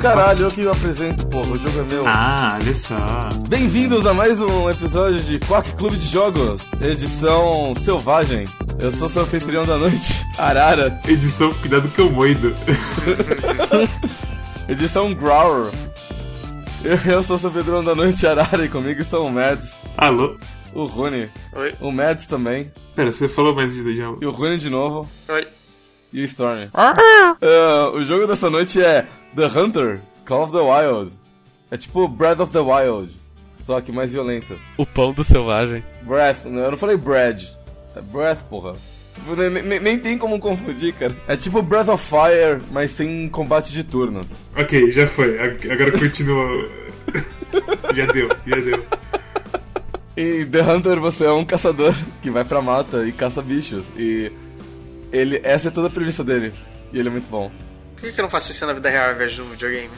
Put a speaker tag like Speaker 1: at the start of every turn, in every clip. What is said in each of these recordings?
Speaker 1: caralho, eu que apresento, porra, o jogo é meu.
Speaker 2: Ah, olha só.
Speaker 1: Bem-vindos a mais um episódio de Quack Clube de Jogos, edição selvagem. Eu sou seu anfitrião da noite, Arara,
Speaker 2: Edição Cuidado que eu moido.
Speaker 1: edição Grower. Eu sou seu anfitrião da noite, Arara, e comigo estão o Mads,
Speaker 2: Alô?
Speaker 1: o Rune,
Speaker 3: Oi,
Speaker 1: o Mads também,
Speaker 2: Pera, você falou mais de já.
Speaker 1: e o Rune de novo,
Speaker 3: oi.
Speaker 1: E o Storm. Ah, o jogo dessa noite é The Hunter, Call of the Wild. É tipo Breath of the Wild, só que mais violento.
Speaker 4: O pão do selvagem.
Speaker 1: Breath, não, eu não falei bread. É breath, porra. Nem, nem- nem tem como confundir, cara. É tipo Breath of Fire, mas sem combate de turnos.
Speaker 2: Ok, já foi. Ag- Agora continua. já deu, já deu.
Speaker 1: Em The Hunter você é um caçador que vai pra mata e caça bichos. E ele, essa é toda a premissa dele. E ele é muito bom.
Speaker 3: Por que que eu não faço isso na vida real ao invés de um videogame?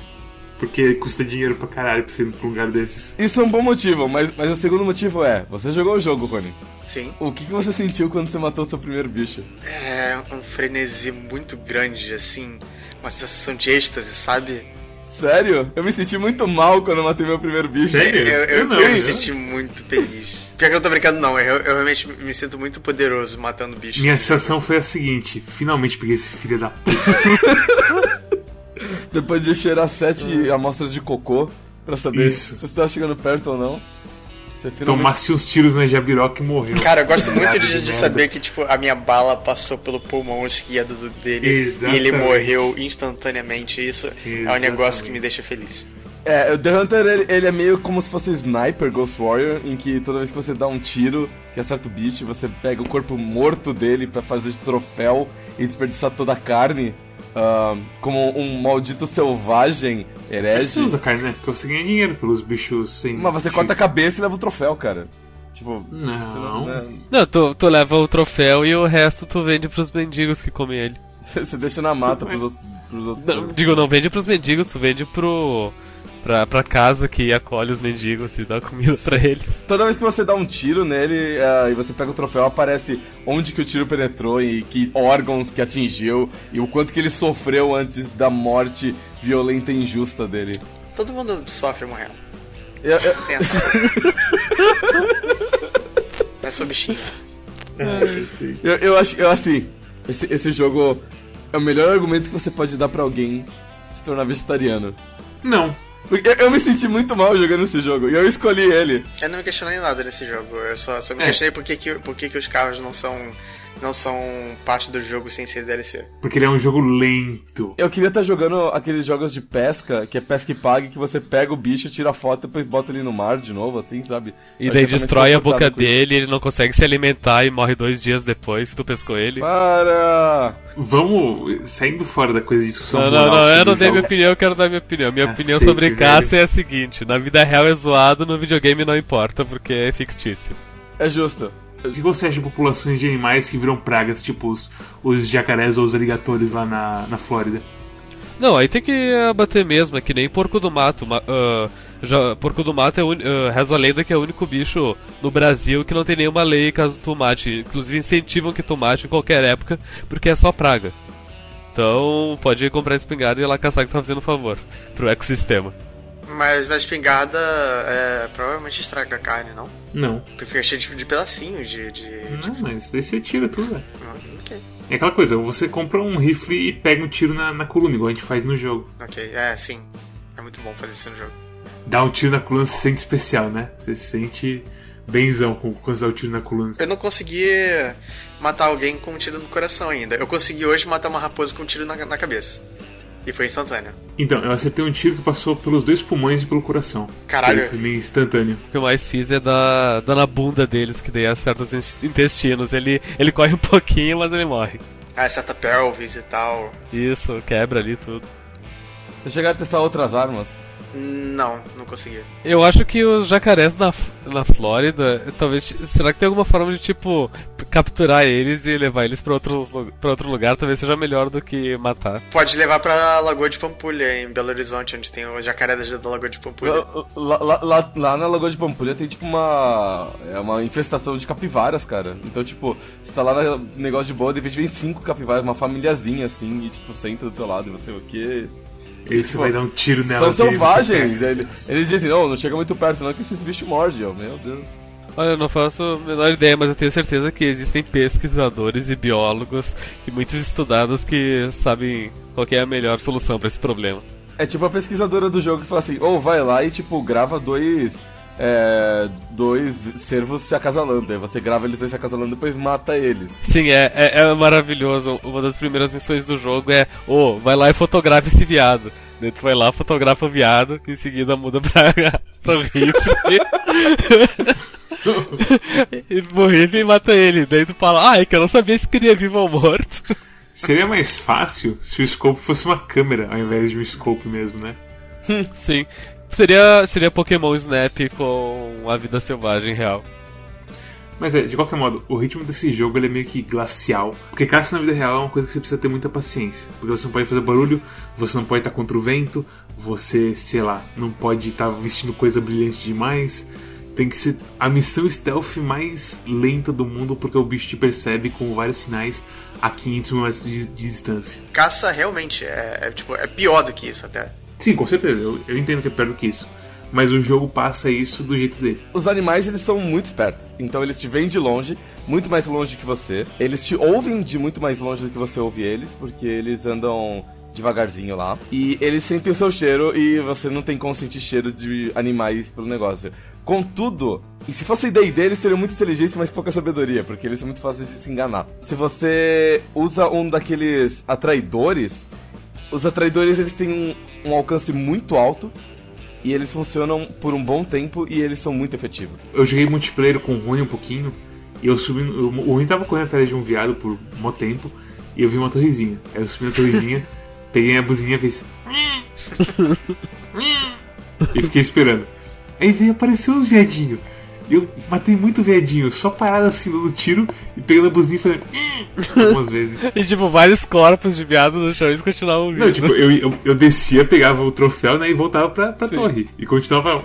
Speaker 2: Porque custa dinheiro pra caralho pra você ir pra um lugar desses.
Speaker 1: Isso é um bom motivo, mas, mas o segundo motivo é: você jogou o jogo, Rony.
Speaker 3: Sim.
Speaker 1: O que, que você sentiu quando você matou seu primeiro bicho?
Speaker 3: É um frenesi muito grande, assim. Uma sensação de êxtase, sabe?
Speaker 1: Sério? Eu me senti muito mal quando eu matei meu primeiro bicho.
Speaker 2: Sério?
Speaker 3: Eu, eu,
Speaker 2: não,
Speaker 3: eu me
Speaker 2: eu-
Speaker 3: senti muito feliz. Pior que eu não tô brincando, não. Eu, eu realmente me sinto muito poderoso matando bichos.
Speaker 2: Minha sensação foi a seguinte: finalmente peguei esse filho da puta.
Speaker 1: Depois de cheirar sete amostras de cocô pra saber
Speaker 2: Isso.
Speaker 1: se você tá chegando perto ou não. Você finalmente...
Speaker 2: Tomasse uns tiros na jabiroca e morreu.
Speaker 3: Cara, eu gosto muito de, de saber que, tipo, a minha bala passou pelo pulmão esquerdo do- dele e ele
Speaker 2: Exatamente.
Speaker 3: morreu instantaneamente. Isso é um negócio
Speaker 2: Exatamente.
Speaker 3: que me deixa feliz.
Speaker 1: É, o The Hunter ele, ele é meio como se fosse Sniper Ghost Warrior, em que toda vez que você dá um tiro que acerta o bicho, você pega o corpo morto dele pra fazer de troféu e desperdiçar toda a carne. Ah, como um maldito selvagem herege.
Speaker 2: você usa carne, né? Porque você ganha dinheiro pelos bichos sem.
Speaker 1: Mas você corta a cabeça e leva o troféu, cara. Tipo.
Speaker 2: Não.
Speaker 1: né,
Speaker 4: Não, tu, tu leva o troféu e o resto tu vende pros mendigos que comem ele.
Speaker 1: Você deixa na mata pros outros. Pros outros
Speaker 4: Não, digo, não vende pros mendigos, tu vende pro. Pra, pra casa que acolhe os mendigos e dá comida pra eles.
Speaker 1: Toda vez que você dá um tiro nele ah, e você pega o troféu, aparece onde que o tiro penetrou e que órgãos que atingiu e o quanto que ele sofreu antes da morte violenta e injusta dele.
Speaker 3: Todo mundo sofre morrendo.
Speaker 1: Eu, eu-
Speaker 3: é só bichinho.
Speaker 1: eu, eu acho, eu acho assim, esse, esse jogo é o melhor argumento que você pode dar pra alguém se tornar vegetariano.
Speaker 2: Não.
Speaker 1: Porque eu, me senti muito mal jogando esse jogo e eu escolhi ele.
Speaker 3: Eu não me questionei nada nesse jogo. Eu só, só me
Speaker 2: É.
Speaker 3: questionei por que, que, por que, que os carros não são, não são parte do jogo sem ser DLC.
Speaker 2: Porque ele é um jogo lento.
Speaker 1: Eu queria estar jogando aqueles jogos de pesca, que é pesca e pague, que você pega o bicho, tira a foto e depois bota ele no mar de novo, assim, sabe?
Speaker 4: E daí destrói a boca dele, ele não consegue se alimentar e morre dois dias depois que tu pescou ele.
Speaker 1: Para!
Speaker 2: Vamos saindo fora da coisa de discussão.
Speaker 4: Não, não,
Speaker 2: moral
Speaker 4: não, eu não dei
Speaker 2: jogo.
Speaker 4: minha opinião, eu quero dar minha opinião. Minha
Speaker 2: Cacete,
Speaker 4: opinião sobre
Speaker 2: velho.
Speaker 4: caça é a seguinte: na vida real é zoado, no videogame não importa, porque é fictício.
Speaker 1: É justo.
Speaker 2: O que você acha de populações de animais que viram pragas, tipo os, os jacarés ou os aligatores lá na, na Flórida?
Speaker 4: Não, aí tem que abater mesmo, é que nem porco do mato. ma- ah, já, porco do mato é o uni- ah, reza a lenda que é o único bicho no Brasil que não tem nenhuma lei caso tu mate. Inclusive incentivam que tu mate em qualquer época, porque é só praga. Então pode ir comprar espingarda e ir lá caçar que tá fazendo favor pro ecossistema.
Speaker 3: Mas, mas espingarda é, provavelmente estraga a carne, não?
Speaker 2: Não.
Speaker 3: Porque fica cheio de, de pedacinhos de. de...
Speaker 2: Não, mas daí você tira tudo, velho.
Speaker 3: Ok,
Speaker 2: É aquela coisa, você compra um rifle e pega um tiro na, na coluna, igual a gente faz no jogo.
Speaker 3: ok, é, sim. É muito bom fazer isso no jogo.
Speaker 2: Dá um tiro na coluna, você se sente especial, né? Você se sente benzão com- quando dá o tiro na coluna.
Speaker 3: Eu não consegui matar alguém com um tiro no coração ainda. Eu consegui hoje matar uma raposa com um tiro na, na cabeça. E foi instantâneo.
Speaker 2: Então, eu acertei um tiro que passou pelos dois pulmões e pelo coração.
Speaker 3: Caralho.
Speaker 2: Ele Foi meio instantâneo.
Speaker 4: O que eu mais fiz é dar, dar na bunda deles, que daí acerta os in- intestinos. Ele, ele corre um pouquinho, mas ele morre.
Speaker 3: Ah, certa pelvis e tal.
Speaker 4: Isso, quebra ali tudo.
Speaker 1: Você chegar a testar outras armas.
Speaker 3: Não, não consegui.
Speaker 4: Eu acho que os jacarés na, na Flórida, talvez. Será que tem alguma forma de, tipo, capturar eles e levar eles pra outro, pra outro lugar? Talvez seja melhor do que matar.
Speaker 3: Pode levar pra Lagoa de Pampulha, em Belo Horizonte, onde tem o jacaré da Lagoa de Pampulha.
Speaker 1: Lá, lá, lá, lá na Lagoa de Pampulha tem, tipo, uma. É uma infestação de capivaras, cara. Então, tipo, você tá lá no negócio de boa, de repente vem cinco capivaras, uma famíliazinha assim, e, tipo, senta do teu lado, e você o quê?
Speaker 2: E você vai dar um tiro nelas.
Speaker 1: São selvagens.
Speaker 2: pega.
Speaker 1: Eles, eles dizem, não, não chega muito perto, não, que esses bichos mordem, ó. Meu Deus.
Speaker 4: Olha, eu não faço a menor ideia, mas eu tenho certeza que existem pesquisadores e biólogos e muitos estudados que sabem qual que é a melhor solução pra esse problema.
Speaker 1: É tipo a pesquisadora do jogo que fala assim, ou vai lá e, tipo, grava dois. É, dois cervos se acasalando. Aí você grava eles dois se acasalando e depois mata eles.
Speaker 4: Sim, é, é, é maravilhoso. Uma das primeiras missões do jogo é: ô, vai lá e fotografa esse viado. Daí tu vai lá, fotografa o viado, em seguida muda pra, pra rifle. e o rifle mata ele. Daí tu fala: ai, que eu não sabia se queria vivo ou morto.
Speaker 2: Seria mais fácil se o scope fosse uma câmera ao invés de um scope mesmo, né?
Speaker 4: Sim. Seria, seria Pokémon Snap com a vida selvagem real.
Speaker 2: Mas é, de qualquer modo, o ritmo desse jogo ele é meio que glacial. Porque caça na vida real é uma coisa que você precisa ter muita paciência. Porque você não pode fazer barulho, você não pode estar contra o vento, você, sei lá, não pode estar vestindo coisa brilhante demais. Tem que ser a missão stealth mais lenta do mundo porque o bicho te percebe com vários sinais a 500 mil metros de, de distância.
Speaker 3: Caça realmente é, é, tipo, é pior do que isso até.
Speaker 2: Sim, com certeza, eu, eu entendo que é pior do que isso. Mas o jogo passa isso do jeito dele.
Speaker 1: Os animais, eles são muito espertos. Então eles te veem de longe, muito mais longe que você. Eles te ouvem de muito mais longe do que você ouve eles, porque eles andam devagarzinho lá. E eles sentem o seu cheiro e você não tem como sentir cheiro de animais pelo negócio. Contudo, e se fosse ideia deles, teriam muita inteligência, mas pouca sabedoria, porque eles são muito fáceis de se enganar. Se você usa um daqueles atraidores, os atraidores eles têm um, um alcance muito alto e eles funcionam por um bom tempo e eles são muito efetivos.
Speaker 2: Eu joguei multiplayer com o Rune um pouquinho e eu subi. eu- o Rune tava correndo atrás de um viado por um tempo e eu vi uma torrezinha. Aí eu subi na torrezinha, peguei a buzininha e fiz. e fiquei esperando. Aí veio aparecer uns viadinhos. E eu matei muito viadinho, só parado assim no tiro e pegando a buzininha e fazendo. algumas vezes.
Speaker 4: E tipo, vários corpos de viado no chão e eles continuavam ouvindo.
Speaker 2: Não, tipo, eu, eu, eu descia, pegava o troféu, né, e voltava pra, pra
Speaker 4: Sim.
Speaker 2: torre. E continuava.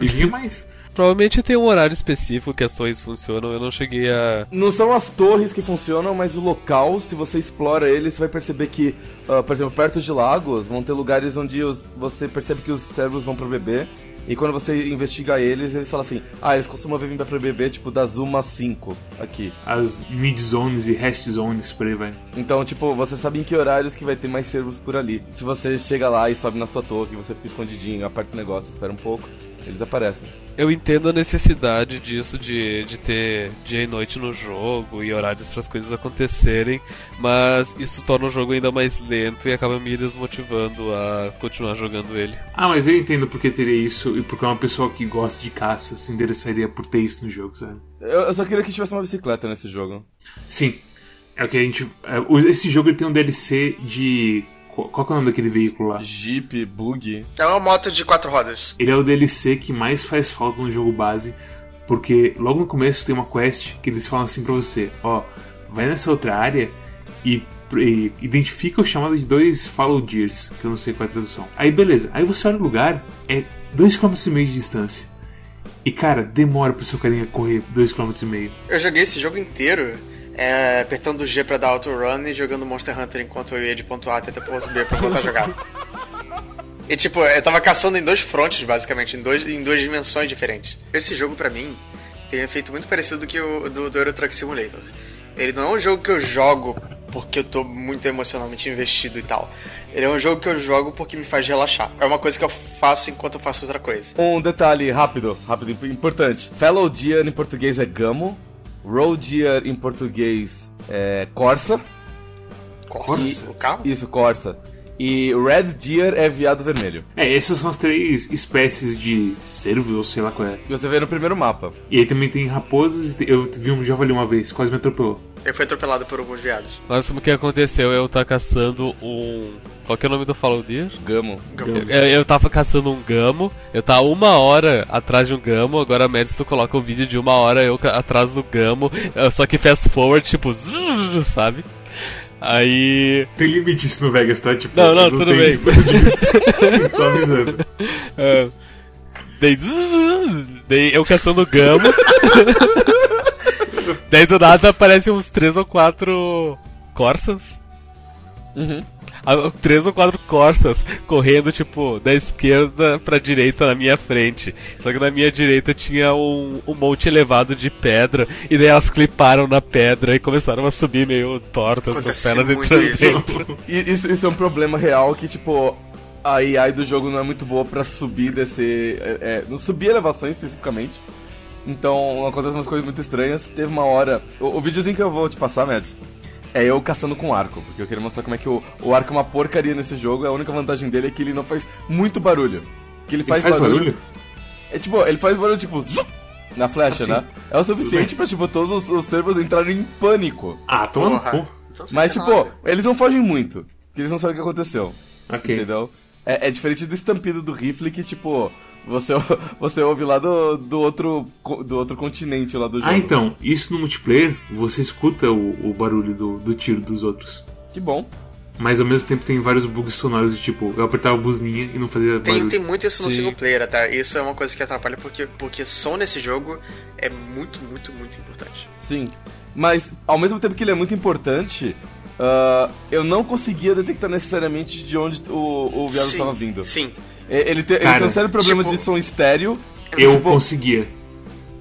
Speaker 2: E vinha mais.
Speaker 4: Provavelmente tem um horário específico que as torres funcionam, eu não cheguei a.
Speaker 1: Não são as torres que funcionam, mas o local, se você explora ele, você vai perceber que, ah, por exemplo, perto de lagos, vão ter lugares onde os- você percebe que os servos vão pro bebê. E quando você investiga eles, eles falam assim: Ah, eles costumam vir pra bebê, tipo, das 1 às 5 aqui.
Speaker 2: As mid zones e rest zones por aí vai.
Speaker 1: Então, tipo, você sabe em que horários que vai ter mais servos por ali. Se você chega lá e sobe na sua torre, você fica escondidinho, aperta o negócio, espera um pouco, eles aparecem.
Speaker 4: Eu entendo a necessidade disso de, de ter dia e noite no jogo e horários para as coisas acontecerem, mas isso torna o jogo ainda mais lento e acaba me desmotivando a continuar jogando ele.
Speaker 2: Ah, mas eu entendo porque teria isso e porque uma pessoa que gosta de caça se interessaria por ter isso no jogo, sabe?
Speaker 1: Eu, eu só queria que tivesse uma bicicleta nesse jogo.
Speaker 2: Sim. É o que a gente. é, esse jogo ele tem um DLC de. Qual, é o nome daquele veículo lá?
Speaker 1: Jeep, bug.
Speaker 3: É uma moto de quatro rodas.
Speaker 2: Ele é o DLC que mais faz falta no jogo base, porque logo no começo tem uma quest que eles falam assim pra você: ó, vai nessa outra área e, e identifica o chamado de dois Follow Deers, que eu não sei qual é a tradução. Aí beleza, aí você olha o lugar, é 2,5 km de distância. E cara, demora pro seu carinha correr 2,5 km.
Speaker 3: Eu joguei esse jogo inteiro é, apertando o G pra dar auto-run e jogando Monster Hunter enquanto eu ia de ponto A até ponto B pra voltar a jogar. E tipo, eu tava caçando em dois frontes, basicamente, em, dois, em duas dimensões diferentes. Esse jogo, pra mim, tem um efeito muito parecido do que o do, do Euro Truck Simulator. Ele não é um jogo que eu jogo porque eu tô muito emocionalmente investido e tal. Ele é um jogo que eu jogo porque me faz relaxar. É uma coisa que eu faço enquanto eu faço outra coisa.
Speaker 1: Um detalhe rápido, rápido, imp- importante. Fellow Deer em português é gamo. Road Deer em português é Corsa.
Speaker 3: Corsa? O carro?
Speaker 1: Isso, Corsa. E Red Deer é viado vermelho.
Speaker 2: É, essas são as três espécies de cervo, ou sei lá qual é.
Speaker 1: Que você vê no primeiro mapa.
Speaker 2: E aí também tem raposas, e tem- eu vi um javali uma vez, quase me atropelou.
Speaker 3: Ele foi atropelado por alguns viados.
Speaker 4: Mas o que aconteceu? Eu tava caçando um. Qual que é o nome do Fallow Deer?
Speaker 1: Gamo.
Speaker 4: Eu, eu tava caçando um gamo, eu tava uma hora atrás de um gamo, agora a Mads tu coloca um vídeo de uma hora eu atrás do gamo, eh, só que fast forward, tipo, zzz, sabe? Aí.
Speaker 2: Tem limite isso no Vegas, tá? Tipo,
Speaker 4: Não, não, tudo
Speaker 2: tem- Só avisando.
Speaker 4: daí, zzz, daí eu caçando o gamo. daí do nada aparecem uns três ou quatro Corsas.
Speaker 1: Uhum.
Speaker 4: Ah, Três ou quatro Corsas correndo, tipo, da esquerda pra direita na minha frente. Só que na minha direita tinha um, um monte elevado de pedra. E daí elas cliparam na pedra e começaram a subir meio tortas com as pernas entrando
Speaker 3: isso.
Speaker 4: dentro.
Speaker 1: E isso, isso é um problema real que, tipo, a AI do jogo não é muito boa pra subir e descer. É, é, não subir elevações especificamente. Então acontecem umas coisas muito estranhas. Teve uma hora. O, o videozinho que eu vou te passar, Mads, é eu caçando com arco. Porque eu queria mostrar como é que o, o arco é uma porcaria nesse jogo. A única vantagem dele é que ele não faz muito barulho. Que ele
Speaker 2: Ele
Speaker 1: faz,
Speaker 2: faz barulho?
Speaker 1: É tipo, ele faz barulho tipo. zup, Na flecha,
Speaker 2: Assim.
Speaker 1: né? É o suficiente pra, tipo, todos os, os servos entrarem em pânico.
Speaker 2: Ah, toma no
Speaker 1: Mas, tipo,
Speaker 3: nada.
Speaker 1: eles não fogem muito. Porque eles não sabem o que aconteceu.
Speaker 2: Ok.
Speaker 1: Entendeu? É, é diferente do estampido do rifle que, tipo, você, você ouve lá do, do, outro, do outro continente lá do jogo.
Speaker 2: Ah, então, isso no multiplayer, você escuta o, o barulho do, do tiro dos outros.
Speaker 1: Que bom.
Speaker 2: Mas ao mesmo tempo tem vários bugs sonoros de tipo, eu apertava a buzininha e não fazia
Speaker 3: Tem,
Speaker 2: barulho.
Speaker 3: tem muito isso no
Speaker 4: Sim.
Speaker 3: single player, tá? Isso é uma coisa que atrapalha porque, porque som nesse jogo é muito, muito, muito importante.
Speaker 1: Sim. Mas, ao mesmo tempo que ele é muito importante, ah, eu não conseguia detectar necessariamente de onde o, o viado estava vindo.
Speaker 3: Sim.
Speaker 1: É, Ele, te- ele
Speaker 2: Cara,
Speaker 1: tem um sério problema
Speaker 3: tipo-
Speaker 1: de som estéreo.
Speaker 2: Eu
Speaker 1: tipo,
Speaker 2: conseguia.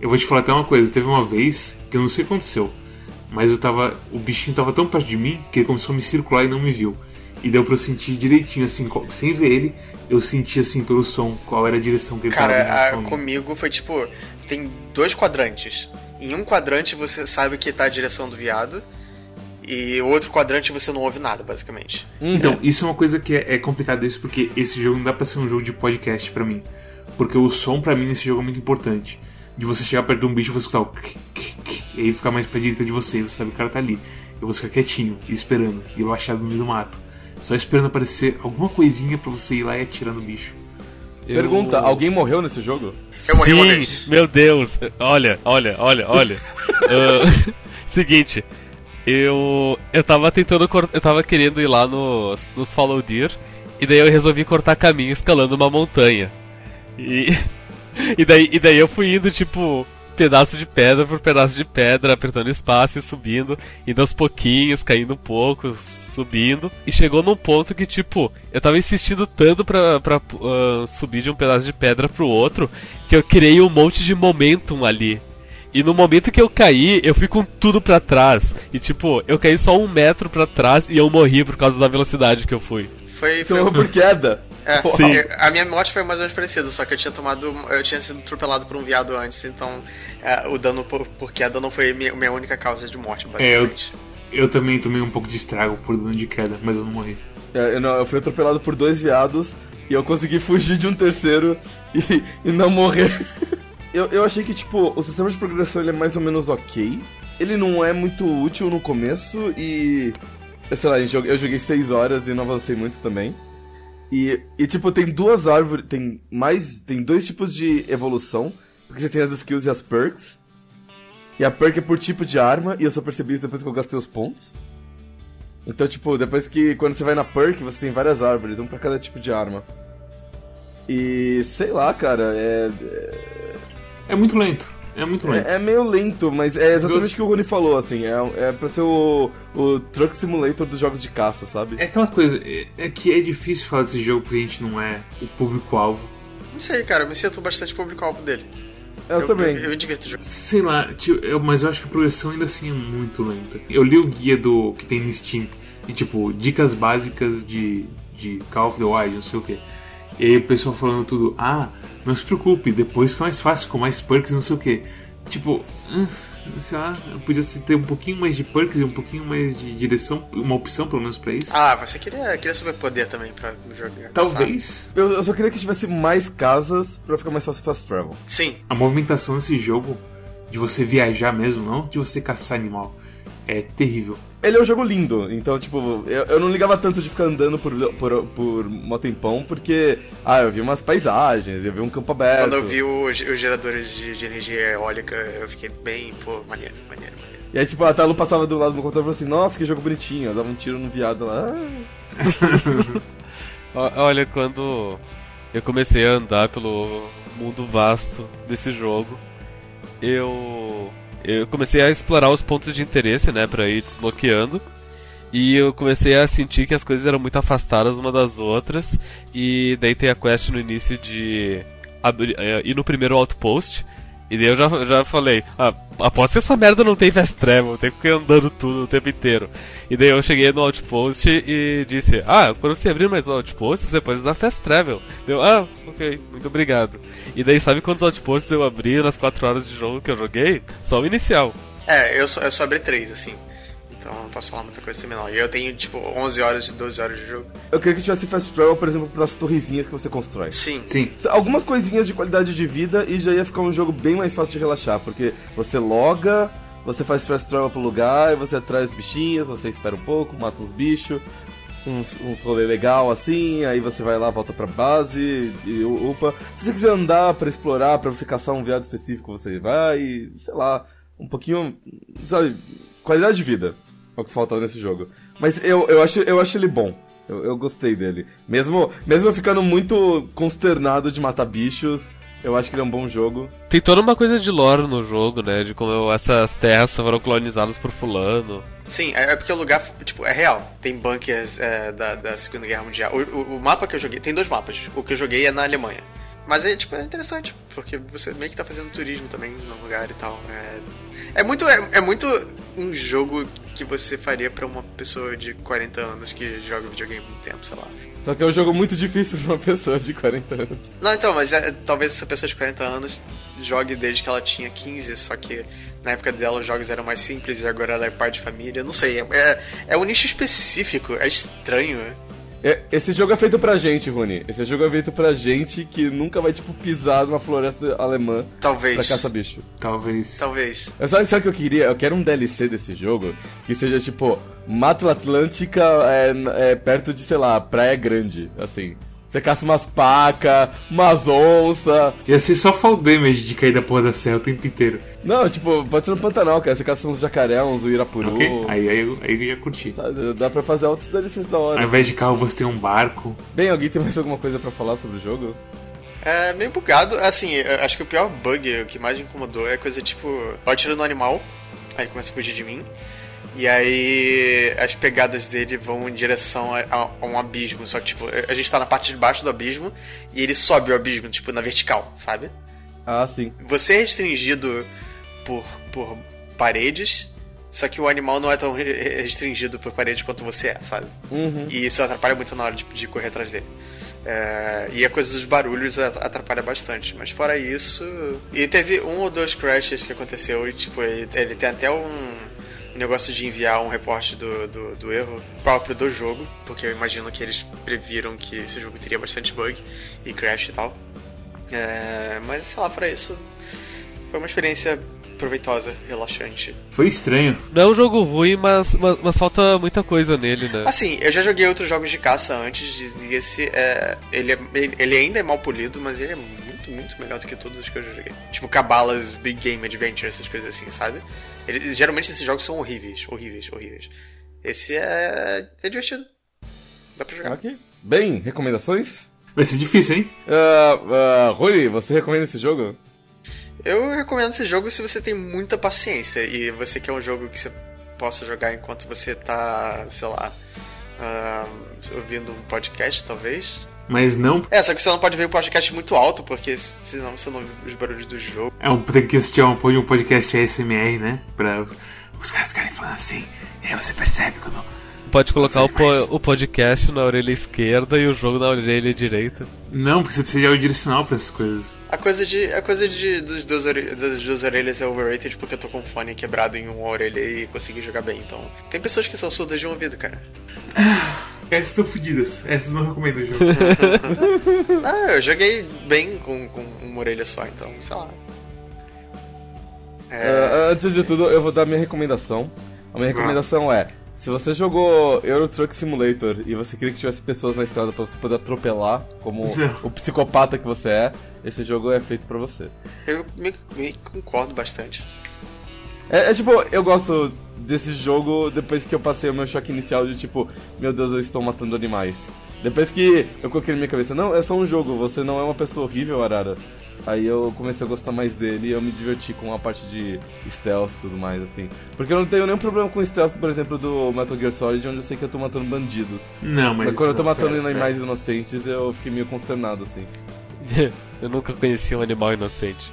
Speaker 2: Eu vou te falar até uma coisa, teve uma vez que eu não sei o que aconteceu, mas eu tava. O bichinho tava tão perto de mim que ele começou a me circular e não me viu. E deu pra eu sentir direitinho, assim, sem ver ele, eu senti assim pelo som qual era a direção que ele tava
Speaker 3: Cara,
Speaker 2: relação
Speaker 3: a-
Speaker 2: a mim.
Speaker 3: comigo foi tipo: tem dois quadrantes. Em um quadrante você sabe que tá a direção do viado, e o outro quadrante você não ouve nada, basicamente.
Speaker 1: uhum.
Speaker 2: Então, isso é uma coisa que é, é complicado isso, porque esse jogo não dá pra ser um jogo de podcast pra mim. Porque o som pra mim nesse jogo é muito importante. De você chegar perto de um bicho e você escutar o kik, kik, kik, e aí ficar mais pra direita de você, e você sabe que o cara tá ali. Eu vou ficar quietinho esperando, e eu achado no meio do mato. Só esperando aparecer alguma coisinha pra você ir lá e atirar no bicho.
Speaker 4: Eu-
Speaker 1: Pergunta, alguém morreu nesse jogo?
Speaker 3: Eu morri uma
Speaker 4: Sim,
Speaker 3: vez.
Speaker 4: meu Deus. Olha, olha, olha, olha. Ah, seguinte, eu eu tava tentando eu tava querendo ir lá nos nos Follow Deer e daí eu resolvi cortar caminho escalando uma montanha. E e daí e daí eu fui indo tipo pedaço de pedra por pedaço de pedra, apertando espaço e subindo, indo aos pouquinhos, caindo um pouco, subindo. E chegou num ponto que, tipo, eu tava insistindo tanto pra, pra ah, subir de um pedaço de pedra pro outro, que eu criei um monte de momentum ali. E no momento que eu caí, eu fui com tudo pra trás. E tipo, eu caí só um metro pra trás e eu morri por causa da velocidade que eu fui.
Speaker 3: Foi.
Speaker 1: Você
Speaker 3: foi
Speaker 1: morreu por queda.
Speaker 3: é,
Speaker 1: Sim.
Speaker 3: é, A minha morte foi mais ou menos parecida, só que eu tinha tomado. Eu tinha sido atropelado por um viado antes, então é, o dano por, por queda não foi minha, minha única causa de morte, basicamente.
Speaker 2: Eu também tomei um pouco de estrago por dano de queda, mas eu não morri.
Speaker 1: É, eu, não, eu fui atropelado por dois viados e eu consegui fugir de um terceiro e, e não morrer. eu, eu achei que, tipo, o sistema de progressão ele é mais ou menos ok. Ele não é muito útil no começo e. Sei lá, joguei, eu joguei 6 horas e não avancei muito também. E, e, tipo, tem duas árvores. Tem mais. Tem dois tipos de evolução. Porque você tem as skills e as perks. E a perk é por tipo de arma, e eu só percebi isso depois que eu gastei os pontos. Então, tipo, depois que quando você vai na perk, você tem várias árvores, um pra cada tipo de arma. E sei lá, cara, é.
Speaker 2: É muito lento. É muito lento.
Speaker 1: É, é meio lento, mas é exatamente o que o Rony falou, assim. É, é pra ser o, o Truck Simulator dos jogos de caça, sabe?
Speaker 2: É aquela coisa, é, é que é difícil falar desse jogo porque a gente não é o público-alvo.
Speaker 3: Não sei, cara, eu me sinto bastante público-alvo dele.
Speaker 1: Eu, também.
Speaker 3: Eu, eu me divirto jogando.
Speaker 2: Sei lá, tio, eu- mas eu acho que a progressão ainda assim é muito lenta. Eu li o guia do que tem no Steam, e tipo, dicas básicas de, de Call of the Wild, não sei o que. E aí o pessoal falando tudo, ah, não se preocupe, depois fica mais fácil, com mais perks e não sei o que. Tipo, ah, sei lá, podia ter um pouquinho mais de perks e um pouquinho mais de direção, uma opção pelo menos pra isso.
Speaker 3: Ah, você queria, queria superpoder também pra jogar.
Speaker 2: Talvez
Speaker 1: Eu, eu só queria que tivesse mais casas pra ficar mais fácil fast travel.
Speaker 3: Sim,
Speaker 2: a movimentação desse jogo, de você viajar mesmo, não de você caçar animal, é terrível.
Speaker 1: Ele é um jogo lindo, então, tipo, eu, eu não ligava tanto de ficar andando por, por, por mó tempão, porque, ah, eu vi umas paisagens, eu vi um campo aberto.
Speaker 3: Quando eu vi os, geradores de, de energia eólica, eu fiquei bem, pô, maneiro, maneiro, maneiro.
Speaker 1: E aí, tipo, a Talu passava do lado do meu computador e falou assim, nossa, que jogo bonitinho, eu dava um tiro no viado lá.
Speaker 4: Olha, quando eu comecei a andar pelo mundo vasto desse jogo, eu eu comecei a explorar os pontos de interesse, né, pra ir desbloqueando. E eu comecei a sentir que as coisas eram muito afastadas uma das outras. E daí tem a quest no início de abrir, eh, ir no primeiro outpost. E daí eu já, já falei, ah, aposto que essa merda não tem fast travel, tem que ficar andando tudo o tempo inteiro. E daí eu cheguei no outpost e disse, ah, quando você abrir mais um outpost, você pode usar fast travel. Deu, ah, ok, muito obrigado. E daí sabe quantos outposts eu abri nas 4 horas de jogo que eu joguei? Só o inicial.
Speaker 3: É, eu só, eu só abri três, assim. Então eu não posso falar muita coisa seminal. E eu tenho, tipo, 11 horas, 12 horas de jogo.
Speaker 1: Eu queria que tivesse fast travel, por exemplo, para as torrezinhas que você constrói.
Speaker 3: Sim.
Speaker 2: Sim.
Speaker 1: Algumas coisinhas de qualidade de vida e já ia ficar um jogo bem mais fácil de relaxar, porque você loga, você faz fast travel pro lugar, você atrai os bichinhos, você espera um pouco, mata uns bichos, uns, uns rolê legal assim, aí você vai lá, volta pra base e upa. Se você quiser andar pra explorar, pra você caçar um viado específico, você vai, sei lá, um pouquinho, sabe, qualidade de vida é o que falta nesse jogo. Mas eu, eu, acho, eu acho ele bom. Eu, eu gostei dele. Mesmo, mesmo eu ficando muito consternado de matar bichos, eu acho que ele é um bom jogo.
Speaker 4: Tem toda uma coisa de lore no jogo, né? De como essas terras foram colonizadas por fulano.
Speaker 3: Sim, é é porque o lugar, tipo, é real. Tem bunkers é, da, da Segunda Guerra Mundial. O, o- o mapa que eu joguei, tem dois mapas. O que eu joguei é na Alemanha. Mas é, tipo, é interessante, porque você meio que tá fazendo turismo também no lugar e tal. É, é muito, é, é muito um jogo que você faria pra uma pessoa de 40 anos que joga videogame muito tempo, sei lá.
Speaker 1: Só que é um jogo muito difícil pra uma pessoa de 40 anos.
Speaker 3: Não, então, mas é, talvez essa pessoa de 40 anos jogue desde que ela tinha 15, só que na época dela os jogos eram mais simples e agora ela é pai de família. Não sei, é, é, é um nicho específico, é estranho.
Speaker 1: É, esse jogo é feito pra gente, Rony. Esse jogo é feito pra gente que nunca vai, tipo, pisar numa floresta alemã pra
Speaker 3: Talvez.
Speaker 1: caçar bicho.
Speaker 2: Talvez.
Speaker 3: Talvez.
Speaker 1: Mas Sabe, sabe o que eu queria? Eu quero um DLC desse jogo que seja tipo Mata Atlântica é, é, perto de, sei lá, Praia Grande, assim. Você caça umas pacas, umas onças.
Speaker 2: Ia ser só fall damage de cair da porra da serra o tempo inteiro.
Speaker 1: Não, tipo, pode ser no Pantanal, cara. Você caça uns jacaré, uns uirapuru.
Speaker 2: Ok? Aí, aí, eu- aí eu ia curtir.
Speaker 1: Sabe? Dá pra fazer outros DLCs da hora.
Speaker 2: Ao invés de carro, você tem um barco.
Speaker 1: Bem, alguém tem mais alguma coisa pra falar sobre o jogo?
Speaker 3: É meio bugado. Assim, eu acho que o pior bug, o que mais me incomodou é coisa tipo: eu atiro no animal, aí ele começa a fugir de mim. E aí as pegadas dele vão em direção a, a- a um abismo. Só que, tipo, a gente tá na parte de baixo do abismo e ele sobe o abismo, tipo, na vertical, sabe?
Speaker 1: Ah, sim.
Speaker 3: Você é restringido por, por paredes, só que o animal não é tão re- restringido por paredes quanto você é, sabe?
Speaker 1: Uhum.
Speaker 3: E isso atrapalha muito na hora de, de correr atrás dele. É, e a coisa dos barulhos atrapalha bastante. Mas fora isso. E teve um ou dois crashes que aconteceu e, tipo, ele, ele tem até um negócio de enviar um reporte do, do, do erro próprio do jogo, porque eu imagino que eles previram que esse jogo teria bastante bug e crash e tal. É, mas sei lá, fora isso, foi uma experiência proveitosa, relaxante.
Speaker 2: Foi estranho.
Speaker 4: Não é um jogo ruim, mas, mas, mas falta muita coisa nele, né?
Speaker 3: Assim, eu já joguei outros jogos de caça antes e esse é. Ele, é, ele, ele ainda é mal polido, mas ele é muito, muito melhor do que todos os que eu já joguei. Tipo Cabalas, Big Game Adventure, essas coisas assim, sabe? Ele- geralmente esses jogos são horríveis, horríveis, horríveis. Esse é. é divertido. Dá pra jogar.
Speaker 1: Ok. Bem, recomendações?
Speaker 2: Vai ser difícil, hein?
Speaker 1: Uh, uh, Rony, você recomenda esse jogo?
Speaker 3: Eu recomendo esse jogo se você tem muita paciência e você quer um jogo que você possa jogar enquanto você tá, sei lá, ah, ouvindo um podcast, talvez.
Speaker 2: Mas não.
Speaker 3: É, só que você não pode ver o podcast muito alto, porque senão você não ouve os barulhos do jogo.
Speaker 2: É um, tem que assistir um, um podcast ASMR, né? Pra os, os caras ficarem falando assim. E aí você percebe quando.
Speaker 4: Pode colocar o, po- o podcast na orelha esquerda e o jogo na orelha direita.
Speaker 2: Não, porque você precisa de áudio direcional pra essas coisas.
Speaker 3: A coisa de. A coisa de dos duas, das duas orelhas é overrated porque eu tô com um fone quebrado em uma orelha e consegui jogar bem. Então. Tem pessoas que são surdas de um ouvido, cara.
Speaker 2: Essas estão fodidas. Essas não recomendo o jogo.
Speaker 3: Ah, eu joguei bem com, com uma orelha só, então, sei lá. É,
Speaker 1: Uh, antes de tudo, eu vou dar minha recomendação. A minha recomendação é: se você jogou Euro Truck Simulator e você queria que tivesse pessoas na estrada pra você poder atropelar, como o psicopata que você é, esse jogo é feito pra você.
Speaker 3: Eu me, me concordo bastante.
Speaker 1: É, é, tipo, eu gosto desse jogo depois que eu passei o meu choque inicial de tipo, meu Deus, eu estou matando animais. Depois que eu coloquei na minha cabeça, não, é só um jogo, você não é uma pessoa horrível, Arara. Aí eu comecei a gostar mais dele e eu me diverti com a parte de stealth e tudo mais, assim. Porque eu não tenho nenhum problema com stealth, por exemplo, do Metal Gear Solid, onde eu sei que eu tô matando bandidos.
Speaker 2: Não, mas.
Speaker 1: Mas quando eu tô matando
Speaker 2: é,
Speaker 1: animais inocentes, eu fiquei meio consternado, assim.
Speaker 4: eu nunca conheci um animal inocente.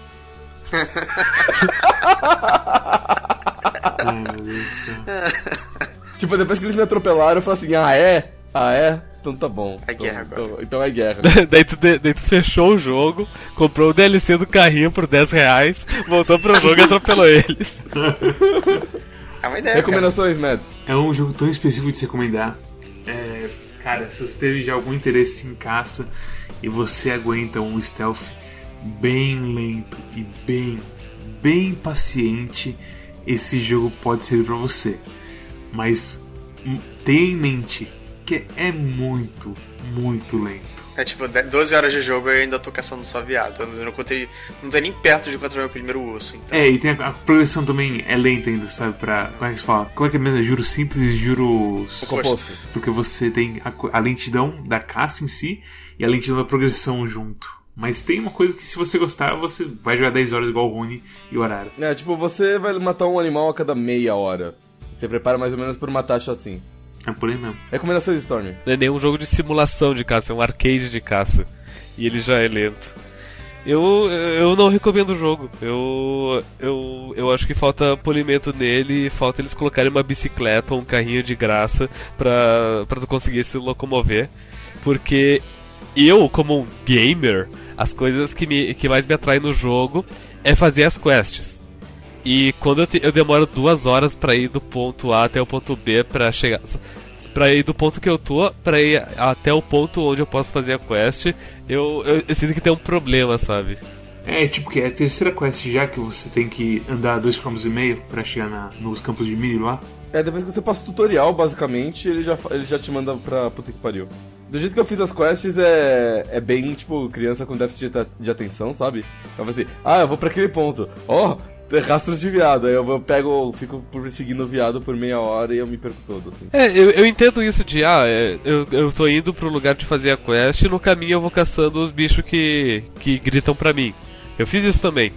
Speaker 1: Tipo, depois que eles me atropelaram, eu falei assim, ah é? Ah é? Então tá bom.
Speaker 3: É
Speaker 1: então,
Speaker 3: guerra agora.
Speaker 1: Então, então é guerra.
Speaker 4: daí, tu, daí tu fechou o jogo, comprou o DLC do carrinho por 10 reais, voltou pro jogo e atropelou eles.
Speaker 3: É uma ideia. cara.
Speaker 1: Recomendações, Mads?
Speaker 2: É um jogo tão específico de se recomendar. É, cara, se você teve já algum interesse em caça e você aguenta um stealth bem lento e bem, bem paciente, esse jogo pode servir pra você. Mas hum, tenha em mente que é muito, muito lento.
Speaker 3: É tipo, de- 12 horas de jogo e eu ainda tô caçando só viado. Eu não encontrei. Não tô nem perto de encontrar meu primeiro osso, então.
Speaker 2: É, e tem a, a progressão também é lenta ainda, sabe? Pra. Como é que se fala? Como é que é mesmo? Juros simples e juros.
Speaker 1: Composto.
Speaker 2: Porque você tem a, a lentidão da caça em si e a lentidão da progressão junto. Mas tem uma coisa que se você gostar, você vai jogar 10 horas igual o Rune e o Arara.
Speaker 1: É, tipo, você vai matar um animal a cada meia hora. Você prepara mais ou menos por uma taxa assim.
Speaker 2: É por aí mesmo.
Speaker 1: Recomendações, Storm.
Speaker 4: Não é nenhum jogo de simulação de caça, é um arcade de caça. E ele já é lento. Eu, eu não recomendo o jogo. Eu, eu, eu acho que falta polimento nele e falta eles colocarem uma bicicleta ou um carrinho de graça pra, pra tu conseguir se locomover. Porque eu, como um gamer, as coisas que, me, que mais me atraem no jogo é fazer as quests. E quando eu, te- eu demoro duas horas pra ir do ponto A até o ponto B pra chegar. Pra ir do ponto que eu tô, pra ir até o ponto onde eu posso fazer a quest, eu, eu, eu sinto que tem um problema, sabe?
Speaker 2: É tipo que é a terceira quest já que você tem que andar 2,5 km pra chegar na- nos campos de milho lá.
Speaker 1: É, depois que você passa o tutorial, basicamente, ele já, ele já te manda pra puta que pariu. Do jeito que eu fiz as quests, é, é bem, tipo, criança com déficit de, atenção, sabe? Eu falei assim, ah, eu vou pra aquele ponto. Ó, tem rastros de viado. Aí eu vou- pego, fico perseguindo o viado por meia hora e eu me perco todo, assim.
Speaker 4: É, eu, eu entendo isso de, ah, é, eu, eu tô indo pro lugar de fazer a quest e no caminho eu vou caçando os bichos que, que gritam pra mim. Eu fiz isso também.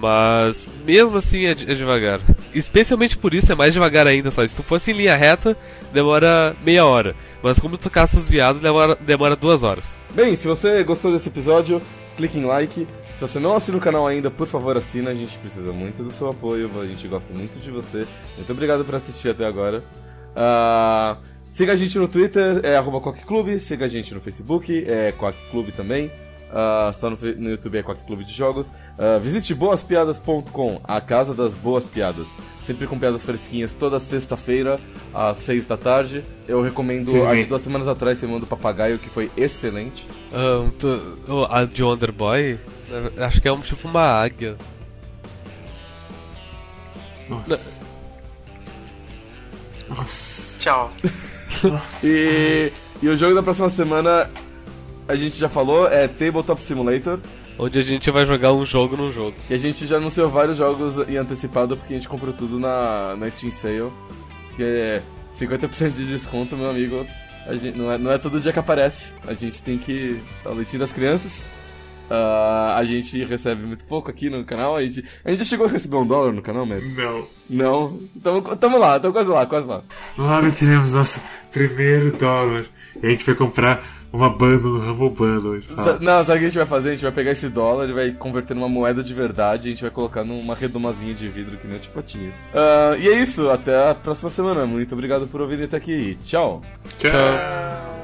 Speaker 4: Mas mesmo assim é, é devagar. Especialmente por isso é mais devagar ainda, sabe? Se tu fosse em linha reta, demora meia hora. Mas como tu caça os viados, demora, demora duas horas.
Speaker 1: Bem, se você gostou desse episódio, clique em like. Se você não assina o canal ainda, por favor assina, a gente precisa muito do seu apoio, a gente gosta muito de você. Muito obrigado por assistir até agora. Ah, siga a gente no Twitter, é arroba siga a gente no Facebook, é Clube também. Ah, só no, no YouTube é Quack Clube de Jogos. Ah, visite boaspiadas.com, a casa das boas piadas. Sempre com piadas fresquinhas toda sexta-feira, às seis da tarde. Eu recomendo,
Speaker 2: meia.
Speaker 1: que duas semanas atrás, Semana do Papagaio, que foi excelente.
Speaker 4: Ah, tu- oh, a de Wonder Boy, eh, acho que é um, tipo uma águia.
Speaker 2: Nossa. Nossa.
Speaker 3: Tchau.
Speaker 2: Nossa.
Speaker 1: E, e o jogo da próxima semana, a gente já falou, é Tabletop Simulator.
Speaker 4: Onde a gente vai jogar um jogo num jogo.
Speaker 1: E a gente já anunciou vários jogos em antecipado porque a gente comprou tudo na, na Steam Sale. Que é 50% de desconto, meu amigo. A gente, não, é, não é todo dia que aparece. A gente tem que. É o leitinho das crianças. Ah, a gente recebe muito pouco aqui no canal. A gente, a gente já chegou a receber um dólar no canal, mesmo?
Speaker 2: Não.
Speaker 1: Não. Tamo, tamo lá, tamo quase lá, quase lá.
Speaker 2: Logo teremos nosso primeiro dólar. E a gente vai comprar uma bundle no Rumble Bundle.
Speaker 1: Não, sabe o que a gente vai fazer? A gente vai pegar esse dólar e vai converter numa moeda de verdade e a gente vai colocar numa redomazinha de vidro que nem o Tipatinho. Ah, e é isso, até a próxima semana. Muito obrigado por ouvirem até aqui. Tchau!
Speaker 2: Tchau.
Speaker 3: Ah.